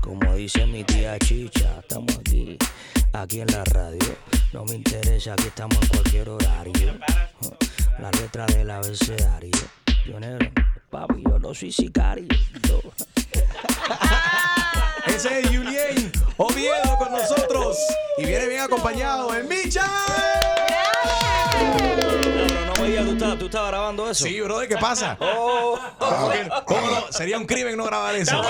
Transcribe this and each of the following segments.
Como dice mi tía Chicha, estamos aquí, aquí en la radio. No me interesa, aquí estamos en cualquier horario. Oh, La letra del abecedario. Pionero, papi, yo no soy sicario. no. Ese es Julien Oviedo con nosotros. Y viene bien acompañado el Micha. ¿Tú estabas, grabando eso? Sí, brother, ¿qué pasa? Oh. Sería un crimen no grabar eso.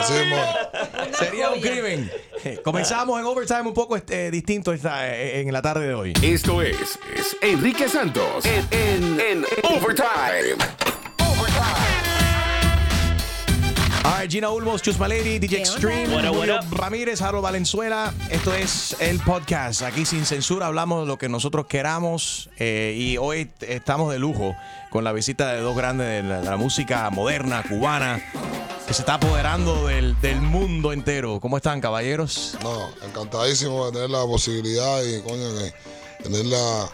Sería un crimen. Comenzamos en overtime un poco este, distinto esta- eh, en la tarde de hoy. Esto es, es Enrique Santos en, en, en Overtime. All right, Gina Ulmos, Chus Malady, DJ Extreme, What up, what Julio up? Ramírez, Harold Valenzuela. Esto es el podcast. Aquí sin censura hablamos de lo que nosotros queramos. eh, y hoy estamos de lujo con la visita de dos grandes de la, de la música moderna cubana que se está apoderando del, del mundo entero. ¿Cómo están, caballeros? No, encantadísimo de tener la posibilidad y coño que tener la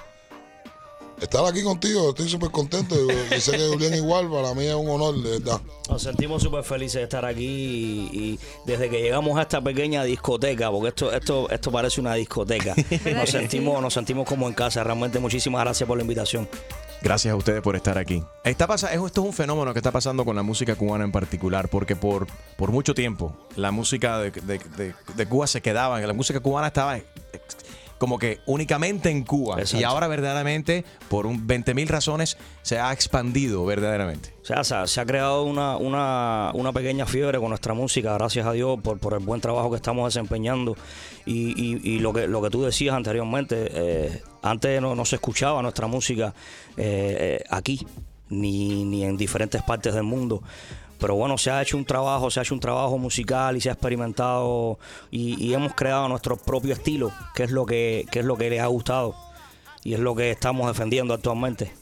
estar aquí contigo, estoy súper contento y, sé que Julián igual, para mí es un honor, de verdad. Nos sentimos súper felices de estar aquí y, y desde que llegamos a esta pequeña discoteca, porque esto, esto, esto parece una discoteca, nos sentimos, nos sentimos como en casa. Realmente muchísimas gracias por la invitación. Gracias a ustedes por estar aquí. Está pasa- esto es un fenómeno que está pasando con la música cubana en particular, porque por, por mucho tiempo la música de, de- de- de Cuba se quedaba, la música cubana estaba como que únicamente en Cuba. Exacto. Y ahora verdaderamente, por un 20 mil razones, se ha expandido verdaderamente. O sea, se ha, se ha creado una, una, una pequeña fiebre con nuestra música, gracias a Dios por, por el buen trabajo que estamos desempeñando. Y, y- y lo, que, lo que tú decías anteriormente, eh, antes no, no se escuchaba nuestra música eh, eh, aquí, ni, ni en diferentes partes del mundo. Pero bueno, se ha hecho un trabajo, se ha hecho un trabajo musical y se ha experimentado y, hemos creado nuestro propio estilo, que es lo que, que es lo que les ha gustado y es lo que estamos defendiendo actualmente.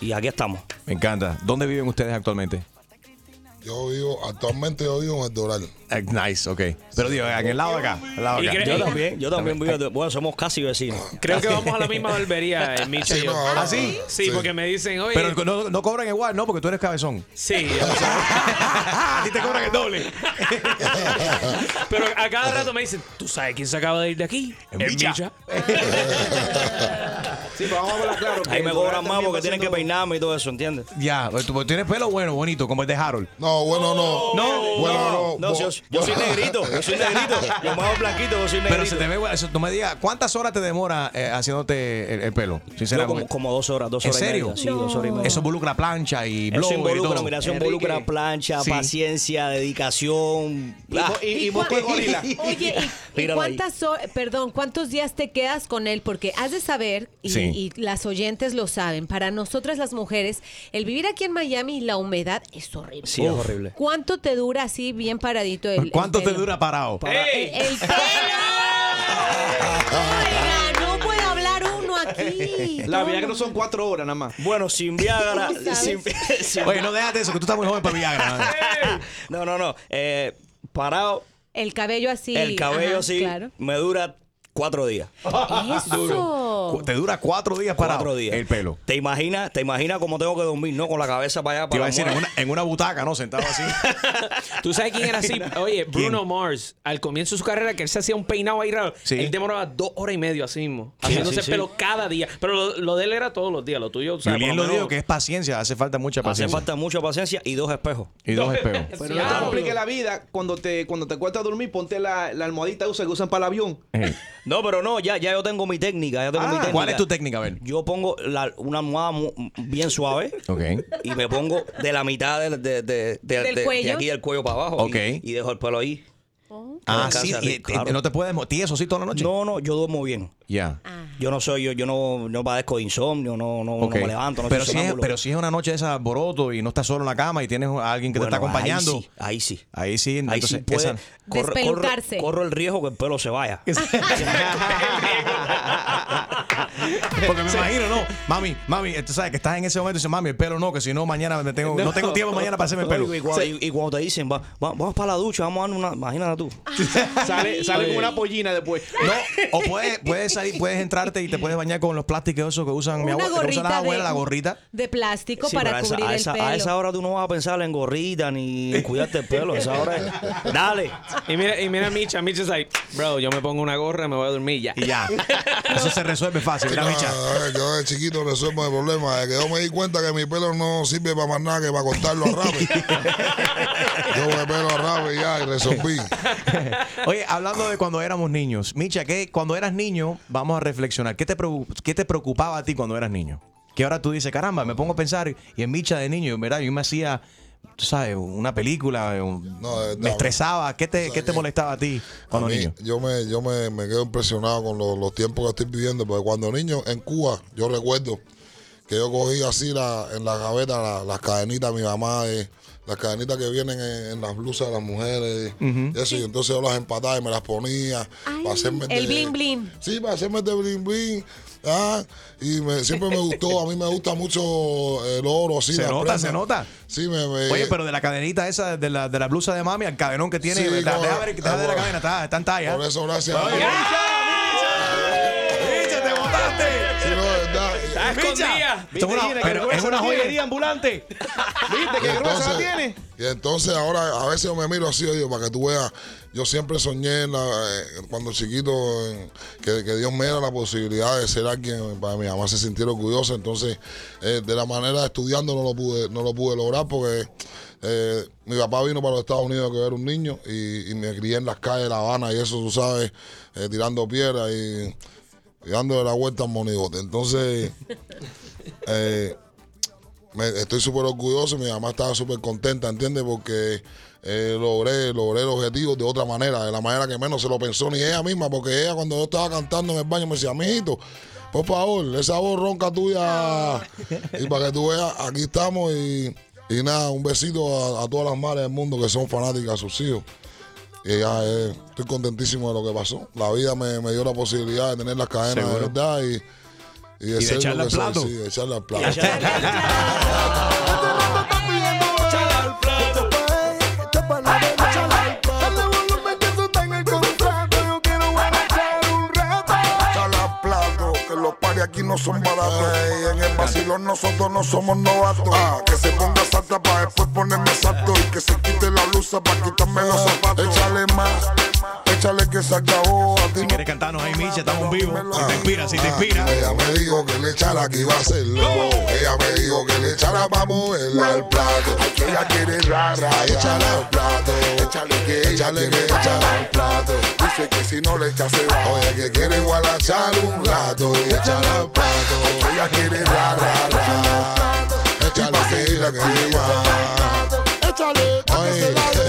Y aquí estamos. Me encanta. ¿Dónde viven ustedes actualmente? Yo vivo, actualmente yo vivo en el Doral. Eh, nice, ok. Pero digo, en el lado de acá. el lado de ¿Y acá. Yo también, yo también vivo, de- bueno, somos casi vecinos. Creo que vamos a la misma barbería, eh, Micha Sí, y yo. no, ahora ¿Ah, sí? Sí, Sí. porque me dicen, oye. Pero no, no cobran igual, ¿no? Porque tú eres cabezón. Sí, o sea, a ti te cobran el doble. pero a cada rato me dicen, ¿tú sabes quién se acaba de ir de aquí? El Micha. Sí, pero vamos a hablar claro. Ahí me cobran más porque tienen que peinarme y todo eso, ¿entiendes? Ya, pues tú tienes pelo bueno, bonito, como el de Harold. No, bueno, no. No, bueno, no. No, yo, yo soy negrito, yo soy negrito. Yo me hago blanquito, yo soy negrito. Pero se te ve, eso, tú me digas, ¿cuántas horas te demora eh, haciéndote el, el pelo? Sinceramente. como, como dos horas, dos ¿En horas y serio? media. Sí, dos horas y media. Eso involucra plancha y Eso blower y involucra, todo. mira, eso involucra plancha, Sí. paciencia, dedicación. Ah, Y, gorila. Oye, ¿y- ¿y, Míralo ahí. cuántas ho- perdón, cuántos días te quedas con él? Porque has de saber, y, Sí. y las oyentes lo saben, para nosotras las mujeres, el vivir aquí en Miami y la humedad es horrible. sí, es horrible. ¿Cuánto te dura así bien paradito el el ¿Cuánto te dura parado? El, el pelo. Oiga, no puede hablar uno aquí. La el no son cuatro horas nada más. Bueno, sin Viagra. Oye, no déjate eso, que tú estás muy joven para Viagra. no, no, no. Eh, parado, El cabello así. el cabello ajá, así, Claro. me dura cuatro días. Eso. Te dura cuatro días parado Cuatro días. el pelo. ¿Te imaginas, te imaginas cómo tengo que dormir, no? Con la cabeza para allá, Te iba para a decir, en una, en una butaca, ¿no? Sentado así. ¿Tú sabes quién era así? Oye, Bruno Mars, al comienzo de su carrera, que él se hacía un peinado ahí raro, Sí. él demoraba dos horas y media así mismo, haciéndose sí, sí. pelo cada día. Pero lo, lo de él era todos los días, lo tuyo, o sea, por lo menos- dijo que es paciencia, hace falta mucha Hace paciencia. falta mucha paciencia y dos espejos. Y dos espejos. Pero no te Diablo. complique la vida. Cuando te, cuando te cuesta dormir, ponte la, la almohadita esa que usan para el avión. Eh. No, pero no, ya, ya yo tengo mi técnica, ya tengo Ah, mi técnica. ¿Cuál es tu técnica, a ver? Yo pongo la- una almohada mu- bien suave Ok. y me pongo de la mitad de, de- de- de- ¿Del de- de cuello? aquí del cuello para abajo. Ok. Y, y dejo el pelo ahí. Ah, sí. y- no te puedes tieso así toda la noche. No, no, yo duermo bien. Ya. Yo no soy, yo, yo no, no padezco de insomnio, no, no, no me levanto, no pero, soy si es, pero si es una noche de esa alboroto y no estás solo en la cama y tienes a alguien que Bueno, te está acompañando. Ahí sí, ahí sí. Ahí sí, Ahí entonces sí puede. esa- corro- corro, Despelucarse. corro el riesgo que el pelo se vaya. Porque me imagino, no, mami, mami, tú sabes que estás en ese momento y dices, mami, el pelo no, que si no mañana me tengo, no, tengo tiempo mañana para hacerme el pelo. Y, cuando, y- y cuando te dicen, va, va- vamos para la ducha, vamos a dar una. Imagínate tú. Sale, sale con una pollina después. No, o puedes, puedes salir, puedes entrarte y te puedes bañar con los plásticos esos que usan mi abuela, que usa gorrita la abuela, de- la gorrita. De plástico Sí, para a esa, cubrir a el esa- pelo. a esa hora tú no vas a pensar en gorrita ni en cuidarte el pelo. A esa hora es- Dale. Y mira, y mira a Micha. Micha es like, bro, yo me pongo una gorra y me voy a dormir ya. Y ya. Eso se resuelve fácil, ¿verdad, Micha? Yo de chiquito resuelvo el problema. De que yo me di cuenta que mi pelo no sirve para más nada que para cortarlo a rape. yo me pelo a rape y ya, y resolví. Oye, hablando de cuando éramos niños, Micha, ¿qué, cuando eras niño, vamos a reflexionar, ¿qué te, qué te preocupaba a ti cuando eras niño? Que ahora tú dices, caramba, me pongo a pensar, y en Micha de niño, ¿verdad? Yo me hacía, sabes, una película, un- No, de verdad, me estresaba. ¿Qué te, qué te molestaba a ti cuando A mí, niño? Yo me, yo me, me quedo impresionado con los, los tiempos que estoy viviendo, porque cuando niño en Cuba, yo recuerdo que yo cogía así la, en la gaveta la- las cadenitas de mi mamá, de, las cadenitas que vienen en, en las blusas de las mujeres, y eso, y entonces yo las empataba y me las ponía Ay, para hacerme el de- bling bling. Sí, para hacerme de bling bling. ah, y me- siempre me gustó, a mí me gusta mucho el oro, así. Se nota, se nota. Sí, me, me- Oye, pero de la cadenita esa, de la, de la blusa de mami, al cadenón que tiene, Sí, Deja ver, deja ver la cadena, está, está en talla. Por eso, gracias. Oye, verdad. Está Micha, escondida. esto es una- Viste, pero es una joyería ambulante. ¿Viste qué gruesa la entonces, tiene? y entonces ahora a veces yo me miro así, yo digo, para que tú veas, yo siempre soñé en la- eh, cuando chiquito que, que Dios me diera la posibilidad de ser alguien para mi mamá se sintiera orgullosa. Entonces, eh, de la manera estudiando no lo pude, no lo pude lograr porque eh, mi papá vino para los Estados Unidos que era un niño y, y me crié en las calles de La Habana y eso, tú sabes, eh, tirando piedras y, y dándole la vuelta al monigote. Entonces, eh, me- estoy súper orgulloso, mi mamá estaba súper contenta, ¿entiendes? Porque eh, logré, logré el objetivo de otra manera, de la manera que menos se lo pensó ni ella misma, porque ella cuando yo estaba cantando en el baño me decía, mijito, por favor, esa voz ronca tuya, y para que tú veas, aquí estamos y, y nada, un besito a, a todas las madres del mundo que son fanáticas a sus hijos. Y ya eh, estoy contentísimo de lo que pasó. La vida me, me dio la posibilidad de tener las cadenas de verdad y, y de, de ser lo echarle que al soy, plato. sí, de echarle al plato. no son baratos. Ey, en el vacilón nosotros no somos novatos. Ah, que se ponga salta para después ponerme salto y que se quite la blusa para quitarme los zapatos. Échale más, échale que se acabó. A ti Si no quieres cantarnos ahí, Micha, estamos vivos. Si te inspira, si te inspira. Ella me dijo que le echara que iba a hacerlo. Ella me dijo que le echara para moverla al plato. que ella quiere rara. Échale al plato. Échale que Échale que échale al plato. Dice que si no le echa se va. Oye, que quiere echar un rato. Y échale al plato. Que ella quiere rara. Échale que ella que iba. Échale, pa'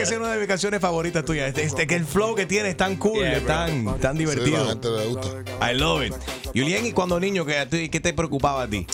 que ser una de mis canciones favoritas tuyas. Este, este- que el flow que tiene es tan cool, Yeah, es tan, tan Sí, la divertido. gente le gusta. I love it. Julián, ¿y cuando niño qué, qué te preocupaba a ti?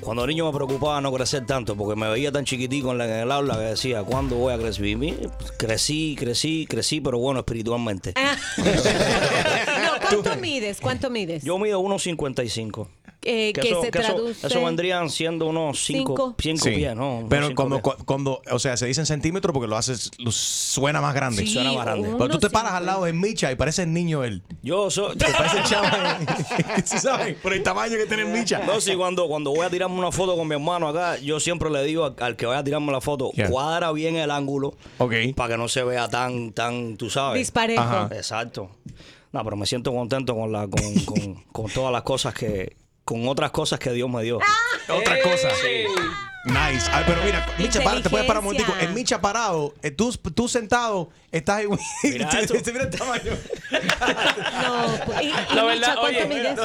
Cuando niño me preocupaba no crecer tanto, porque me veía tan chiquitico en, la- en el aula que decía, ¿cuándo voy a crecer? Y mi- crecí, crecí, crecí, pero bueno, espiritualmente. No, ¿cuánto mides? ¿Cuánto mides? Yo mido 1.55. Eh, Que que eso, se que eso- traduce. eso vendrían siendo unos 5 Cinco. Sí. pies, ¿no? Pero cinco cuando, pies. cu- cuando, o sea, se dice en centímetros porque lo haces, lo suena más grande. Sí, suena más grande. uno Pero tú te paras al lado de Micha y parece el niño él. Yo soy... Te parece. ¿Sí sabes? Por el tamaño que tiene Micha. No, sí, cuando, cuando voy a tirarme una foto con mi hermano acá, yo siempre le digo al, al que vaya a tirarme la foto, Yeah. cuadra bien el ángulo Ok. para que no se vea tan, tan, tú sabes. Disparejo. Ajá. Exacto. No, pero me siento contento con, la, con, con, con todas las cosas que, con otras cosas que Dios me dio. Otra cosa. Nice. Ay, pero mira, Micha, para, te puedes parar un momentico. En Micha parado, eh, tú, tú sentado, estás ahí. Mira esto. mira el tamaño. No, pues, y- y La Micha, verdad, ¿cuánto oye, mides?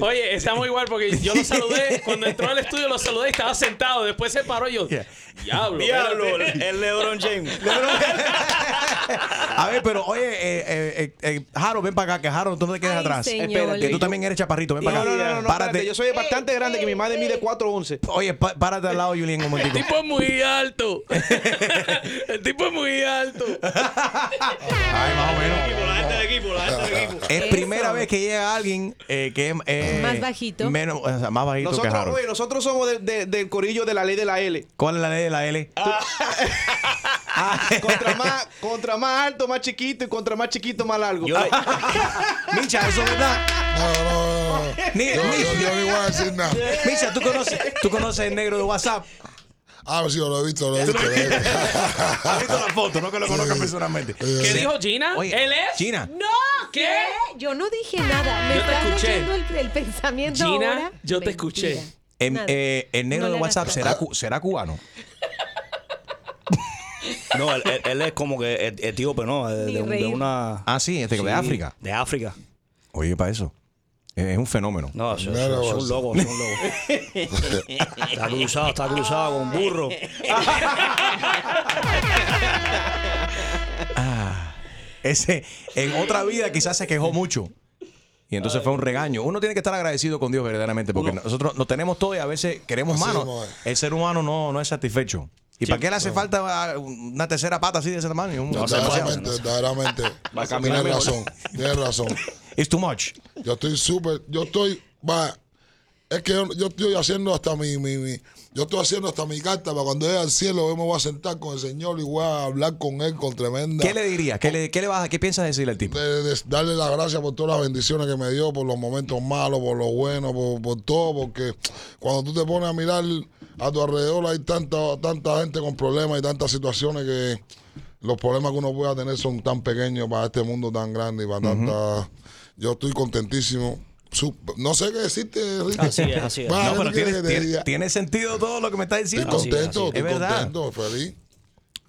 oye, estamos igual porque yo lo saludé. Cuando entró al estudio lo saludé y estaba sentado. Después se paró y yo. Diablo. Diablo, espérate. el LeBron James. A ver, pero oye, eh, eh, eh, eh, Jaro, ven para acá, que Jaro, tú no te quedes Ay, atrás. señor. Espérate, Que tú también eres chaparrito, ven para No, acá. no, no, no, no, Párate. espérate, yo soy bastante grande, que mi madre mide 4'11. Oye, pa- párate al lado, Julián, un El tipo es muy alto. El tipo es muy alto. Ay, más o menos. Es primera vez que llega alguien eh, que es eh, Más bajito. Menos, o sea, más bajito que Nosotros, Jaro. oye, nosotros somos de- de- del corillo de la ley de la L. ¿Cuál es la ley de la L? Contra más, contra más alto, más chiquito y contra más chiquito, más largo. Yo- Micha, eso es verdad. No, no, no. no. Ni- Yo, ni- yo, yo no voy a decir nada. Micha, ¿tú conoces, tú conoces el negro de WhatsApp. Ah, sí, lo he visto, lo he visto. lo he visto. ¿Has visto la foto? No que lo conozcas personalmente. ¿Qué dijo Gina? Oye, ¿Él es? Gina. No, ¿Qué? Yo no dije nada. Me Yo te escuché. leyendo el, el pensamiento Gina, ahora. yo te Mentira. escuché. Nada. eh, el negro No de WhatsApp será, cu- será cubano. No, él, él- él es como que et- etíope, ¿no? De, de un- de una. Ah, sí, este, de Sí, África. De África. Oye, para eso. Es un fenómeno. No, es, es- Mira, es un loco, es un loco. está cruzado, está cruzado con burro. Ese, en otra vida quizás se quejó mucho. Y entonces fue un regaño. Uno tiene que estar agradecido con Dios verdaderamente, porque nosotros lo tenemos todo y a veces queremos manos. El ser humano no, no es satisfecho. ¿Y para qué le hace falta una tercera pata así de ese tamaño? Verdaderamente, verdaderamente. Va a caminar Tienes razón, tienes razón. It's too much. Yo estoy súper, yo estoy, va, es que yo, yo estoy haciendo hasta mi, mi, mi- yo estoy haciendo hasta mi carta para cuando llegue al cielo yo me voy a sentar con el Señor y voy a hablar con Él con tremenda. ¿Qué le dirías? ¿Qué, le, qué, le vas, a- ¿Qué piensas decirle al tipo? de- de darle las gracias por todas las bendiciones que me dio, por los momentos malos, por los buenos, por, por todo, porque cuando tú te pones a mirar a tu alrededor hay tanta, tanta gente con problemas y tantas situaciones que los problemas que uno pueda tener son tan pequeños para este mundo tan grande y para tanta... Yo estoy contentísimo. No sé qué decirte, Enrique. Así es, así es. No, ¿qué pero tiene, tiene- tiene sentido todo lo que me estás Estoy diciendo. Así es, contento, así estoy es. Es verdad. contento, feliz.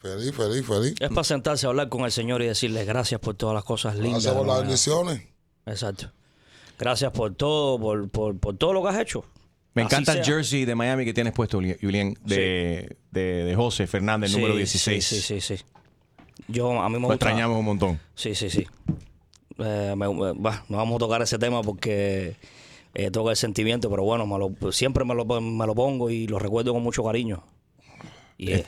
Feliz, feliz, feliz. Es para sentarse a hablar con el Señor y decirle gracias por todas las cosas lindas. Gracias por las bendiciones. Exacto. Gracias por todo, por, por, por todo lo que has hecho. Me Así encanta el sea. jersey de Miami que tienes puesto, Julián, de, de, de José Fernández, Sí, número 16. Sí, sí, sí. sí. Yo, a mí me Lo gusta. extrañamos un montón. Sí, sí, sí. Eh, me- me- bah, no vamos a tocar ese tema porque eh, toca el sentimiento, pero bueno, me lo- siempre me lo, me lo pongo y lo recuerdo con mucho cariño. Y eh,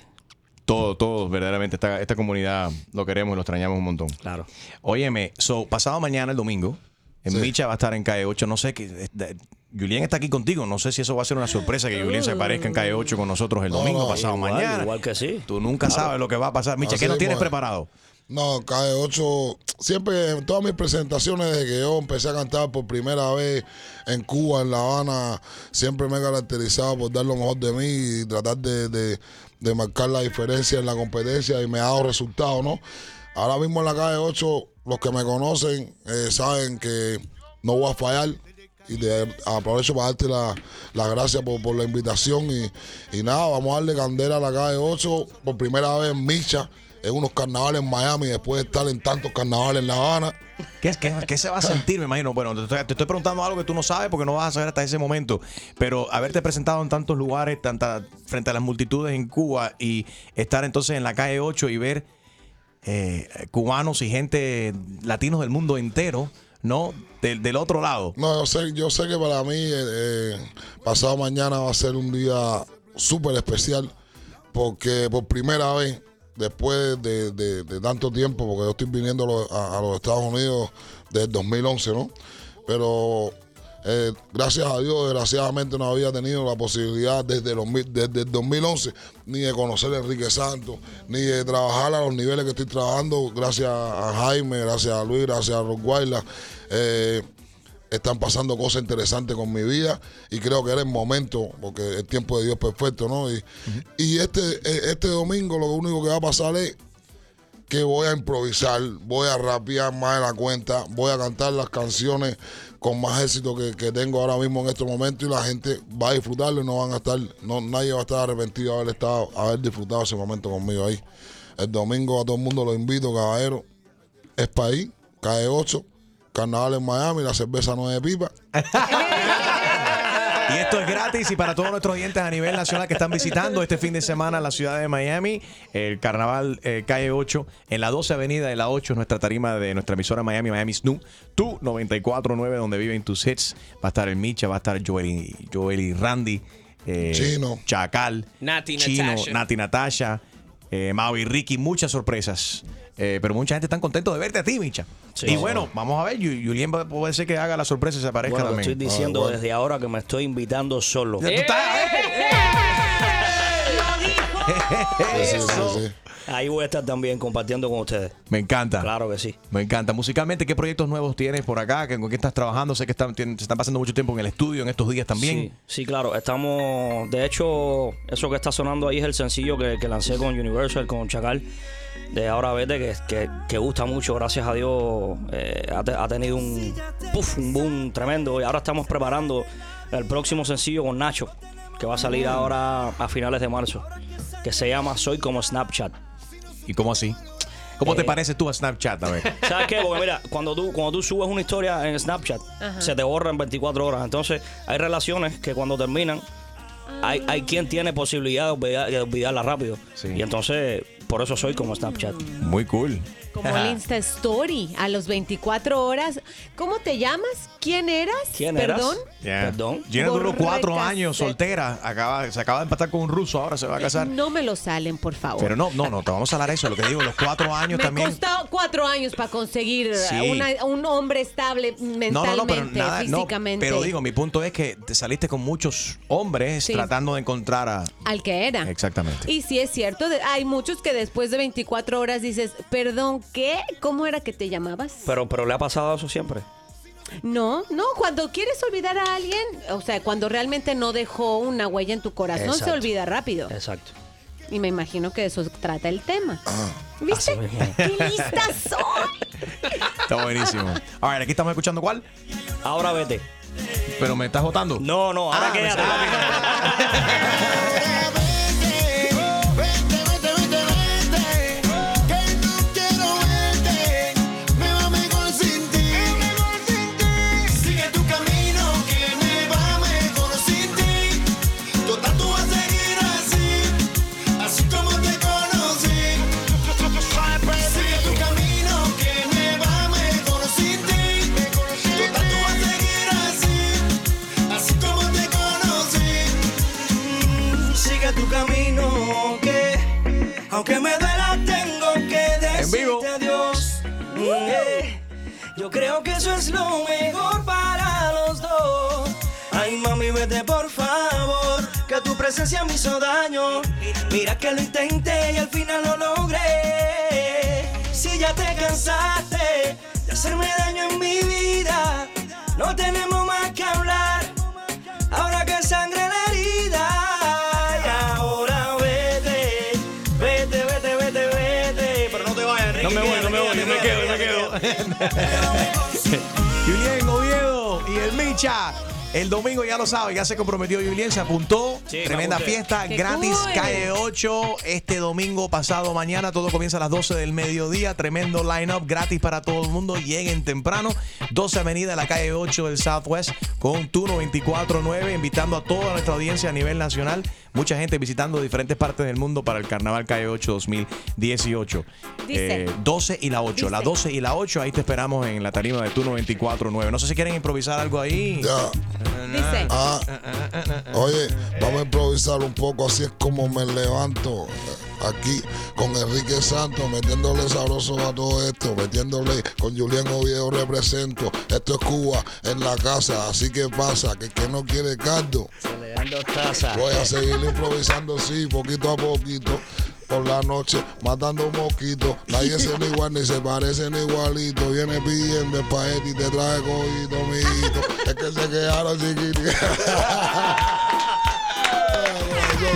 Todo, todo, verdaderamente, esta, esta comunidad lo queremos y lo extrañamos un montón. claro. Óyeme, so, pasado mañana, el domingo, en Sí. Micha va a estar en Calle 8. No sé, que, eh, de- Julián está aquí contigo. No sé si eso va a ser una sorpresa que Julián se aparezca en Calle 8 con nosotros el No, domingo no, pasado igual, mañana. igual que sí. Tú nunca sabes lo que va a pasar. Micha, Así ¿qué nos tienes es. preparado? No, cae 8. Siempre en todas mis presentaciones desde que yo empecé a cantar por primera vez en Cuba, en La Habana, siempre me he caracterizado por dar lo mejor de mí y tratar de, de- de marcar la diferencia en la competencia y me ha dado resultados, ¿no? Ahora mismo en la calle 8, los que me conocen eh, saben que no voy a fallar y de- aprovecho para darte la- las gracias por, por la invitación y, y nada, vamos a darle candela a la calle 8 por primera vez en Micha, en unos carnavales en Miami, después de estar en tantos carnavales en La Habana. ¿Qué, qué, qué se va a sentir, me imagino? Bueno, te estoy, te estoy preguntando algo que tú no sabes porque no vas a saber hasta ese momento. Pero haberte presentado en tantos lugares, tanta, frente a las multitudes en Cuba y estar entonces en la calle 8 y ver eh, cubanos y gente latinos del mundo entero, ¿no? Del, del otro lado. No, yo sé, yo sé que para mí eh, eh, pasado mañana va a ser un día súper especial porque por primera vez, después de, de- tanto tiempo, porque yo estoy viniendo a a- los Estados Unidos desde el 2011, ¿no? Pero eh, gracias a Dios, desgraciadamente no había tenido la posibilidad desde, los desde el 2011 ni de conocer a Enrique Santos, ni de trabajar a los niveles que estoy trabajando, gracias a Jaime, gracias a Luis, gracias a Rockweiler. Eh, están pasando cosas interesantes con mi vida y creo que era el momento, porque el tiempo de Dios es perfecto, ¿no? Y, y este, eh, este domingo lo único que va a pasar es que voy a improvisar, voy a rapear más de la cuenta, voy a cantar las canciones con más éxito que, que tengo ahora mismo en estos momentos y la gente va a disfrutarlo y no van a estar, no, nadie va a estar arrepentido de haber estado, haber disfrutado ese momento conmigo ahí. El domingo a todo el mundo lo invito, caballero. Es país, cae 8, carnaval en Miami, la cerveza no es de pipa. Y esto es gratis y para todos nuestros oyentes a nivel nacional que están visitando este fin de semana la ciudad de Miami, el carnaval eh, calle 8 en la 12 Avenida de la 8 es nuestra tarima de nuestra emisora Miami, Miami Snoop, tu 94.9 donde viven tus hits. Va a estar el Micha, va a estar Joel y, Joel y Randy, eh, Chino. Chacal, Nati Chino, Natasha. Nati Natasha, eh, Mau y Ricky, muchas sorpresas. Eh, pero mucha gente está contento de verte a ti, Micha. Sí. y bueno, vamos a ver, va- puede ser que haga la sorpresa y se aparezca Bueno, también. estoy diciendo Ah, bueno. desde ahora que me estoy invitando solo. Ya tú estás- Sí, sí, sí, sí. Ahí voy a estar también compartiendo con ustedes. Me encanta. Claro que sí. Me encanta. Musicalmente, ¿qué proyectos nuevos tienes por acá? ¿Con qué estás trabajando? Sé que están, tien- se están pasando mucho tiempo en el estudio en estos días también. Sí, sí, claro. Estamos. De hecho, eso que está sonando ahí es el sencillo que, que lancé con Universal, con Chacal. De ahora vete, que, que, que gusta mucho, gracias a Dios. eh, ha, te- ha tenido un, puff, un boom tremendo. Y ahora estamos preparando el próximo sencillo con Nacho, que va a salir ahora a finales de marzo. Que se llama Soy como Snapchat. ¿Y cómo así? ¿Cómo te Eh, pareces tú a Snapchat? A ver. ¿Sabes qué? Porque mira, cuando tú, cuando tú subes una historia en Snapchat, se te borra en 24 horas. Entonces, hay relaciones que cuando terminan, hay, hay quien tiene posibilidad de, olvidar- de olvidarla rápido. Sí. Y entonces, por eso soy como Snapchat. Muy cool. Como el Insta Story, a los 24 horas. ¿Cómo te llamas? ¿Quién eras? ¿Quién eras? Perdón. Yeah. Perdón. Gina duró cuatro años soltera. Acaba, se acaba de empatar con un ruso, ahora se va a casar. No me lo salen, por favor. Pero no, no, no, te vamos a hablar de eso. Lo que digo, los cuatro años me también. costó cuatro años para conseguir Sí. una- un hombre estable mentalmente, No, no, no, pero nada, no, físicamente. pero digo, mi punto es que te saliste con muchos hombres Sí. tratando de encontrar a. al que era. Exactamente. Y sí es cierto, de- hay muchos que después de 24 horas dices, perdón, ¿qué? ¿Cómo era que te llamabas? Pero, pero le ha pasado eso siempre. No, no, cuando quieres olvidar a alguien, o sea, cuando realmente no dejó una huella en tu corazón, se Exacto. olvida rápido. Exacto. Y me imagino que de eso trata el tema. ¿Viste? Así mismo. ¡Qué listas son! Está buenísimo. A ver, aquí estamos escuchando cuál. Ahora vete. Pero me estás votando. No, no, ahora Ah, quédate. Yo creo que eso es lo mejor para los dos. Ay, mami, vete por favor, que tu presencia me hizo daño. Mira que lo intenté y al final lo logré. Si ya te cansaste de hacerme daño en mi vida, no tenemos más Julien Oviedo y el Micha. El domingo ya lo sabe, ya se comprometió Julien, se apuntó. Sí, Tremenda fiesta, ¡Qué gratis, cool! calle 8. Este domingo, pasado mañana, todo comienza a las 12 del mediodía. Tremendo line-up, gratis para todo el mundo. Lleguen temprano. 12 Avenida, la calle 8 del Southwest, con tu 949, invitando a toda nuestra audiencia a nivel nacional. Mucha gente visitando diferentes partes del mundo para el Carnaval Calle 8 2018. Dice. Eh, 12 y la 8. La Dice. 12 y la 8, ahí te esperamos en la tarima de tu 949. No sé si quieren improvisar algo ahí. Ya. Dice, Ah, oye, vamos a improvisar un poco, así es como me levanto eh, aquí con Enrique Santos, metiéndole sabroso a todo esto, metiéndole con Julián Oviedo represento. Esto es Cuba en la casa, así que pasa, que el que no quiere caldo. Voy a seguir improvisando así, poquito a poquito. Por la noche, matando mosquitos. Nadie se ve igual ni se parecen igualito. Viene pidiendo espagueti y te trae cojito, mijito. Es que se quedaron chiquititos.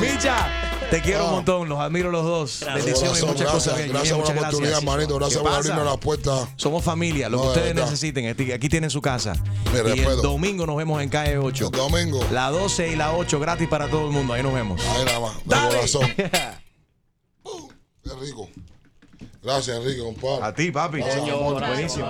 Micha, Te quiero un montón, los admiro los dos. Bendiciones y muchas cosas gracias, bien. gracias por Muchas la oportunidad, gracias. manito. Gracias ¿Qué por abrirnos la puerta. Somos familia, lo No, que de ustedes necesiten. Este- Aquí tienen su casa. Y el respeto. domingo nos vemos en calle 8. El domingo. La 12 y la 8 gratis para todo el mundo. Ahí nos vemos. Ahí nada más, de Dale. corazón. Qué rico. Gracias, Enrique, compadre. A ti, papi. Buenísimo.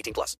18 plus.